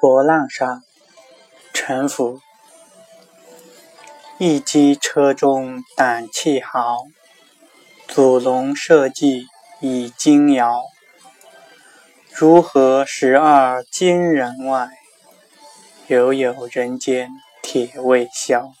波浪上，沉浮。一机车中胆气豪，祖龙社稷已惊摇。如何十二金人外，犹有人间铁未销。